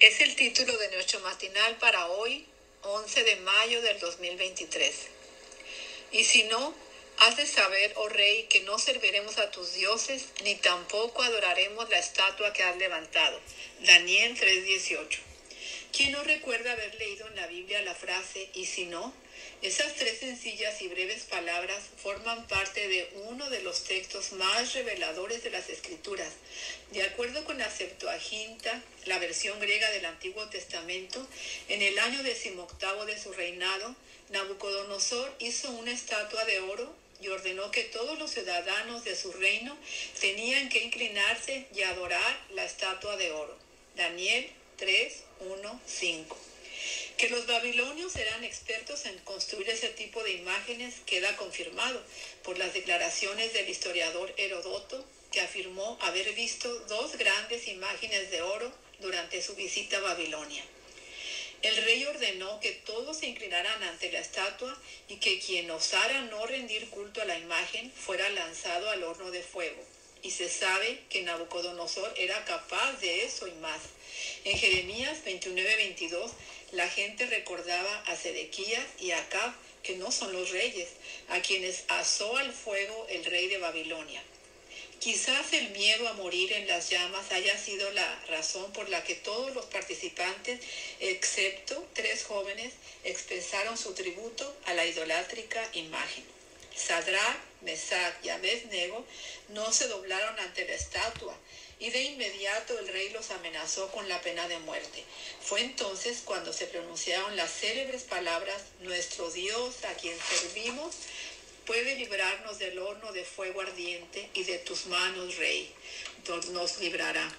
Es el título de nuestro matinal para hoy, 11 de mayo del 2023. Y si no, has de saber, oh rey, que no serviremos a tus dioses, ni tampoco adoraremos la estatua que has levantado. Daniel 3:18. ¿Quién no recuerda haber leído en la Biblia la frase, y si no? Esas tres sencillas y breves palabras forman parte de uno de los textos más reveladores de las Escrituras. De acuerdo con la Septuaginta, la versión griega del Antiguo Testamento, en el año decimoctavo de su reinado, Nabucodonosor hizo una estatua de oro y ordenó que todos los ciudadanos de su reino tenían que inclinarse y adorar la estatua de oro. Daniel 3, 1, 5. Que los babilonios eran expertos en construir ese tipo de imágenes queda confirmado por las declaraciones del historiador Herodoto, que afirmó haber visto dos grandes imágenes de oro durante su visita a Babilonia. El rey ordenó que todos se inclinaran ante la estatua y que quien osara no rendir culto a la imagen fuera lanzado al horno de fuego. Y se sabe que Nabucodonosor era capaz de eso y más. En Jeremías 29-22 la gente recordaba a Sedequías y a Acab, que no son los reyes, a quienes asó al fuego el rey de Babilonia. Quizás el miedo a morir en las llamas haya sido la razón por la que todos los participantes, excepto tres jóvenes, expresaron su tributo a la idolátrica imagen. Sadrach, Mesach y Abednego no se doblaron ante la estatua, y de inmediato el rey los amenazó con la pena de muerte. Fue entonces cuando se pronunciaron las célebres palabras, nuestro Dios a quien servimos puede librarnos del horno de fuego ardiente y de tus manos, rey, nos librará.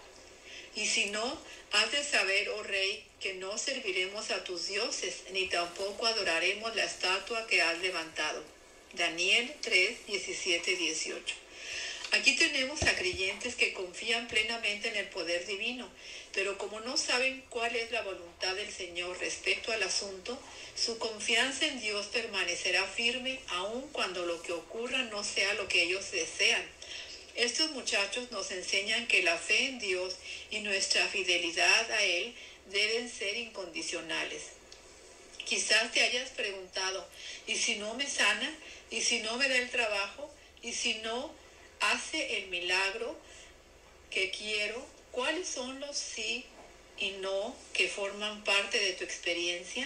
Y si no, has de saber, oh rey, que no serviremos a tus dioses, ni tampoco adoraremos la estatua que has levantado. Daniel 3, 17, 18. Aquí tenemos a creyentes que confían plenamente en el poder divino, pero como no saben cuál es la voluntad del Señor respecto al asunto, su confianza en Dios permanecerá firme aun cuando lo que ocurra no sea lo que ellos desean. Estos muchachos nos enseñan que la fe en Dios y nuestra fidelidad a Él deben ser incondicionales. Quizás te hayas preguntado, ¿y si no me sana? ¿Y si no me da el trabajo? ¿Y si no hace el milagro que quiero, cuáles son los sí y no que forman parte de tu experiencia.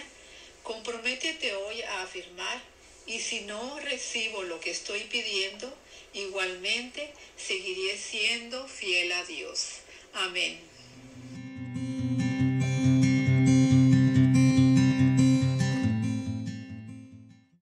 Comprométete hoy a afirmar y si no recibo lo que estoy pidiendo, igualmente seguiré siendo fiel a Dios. Amén.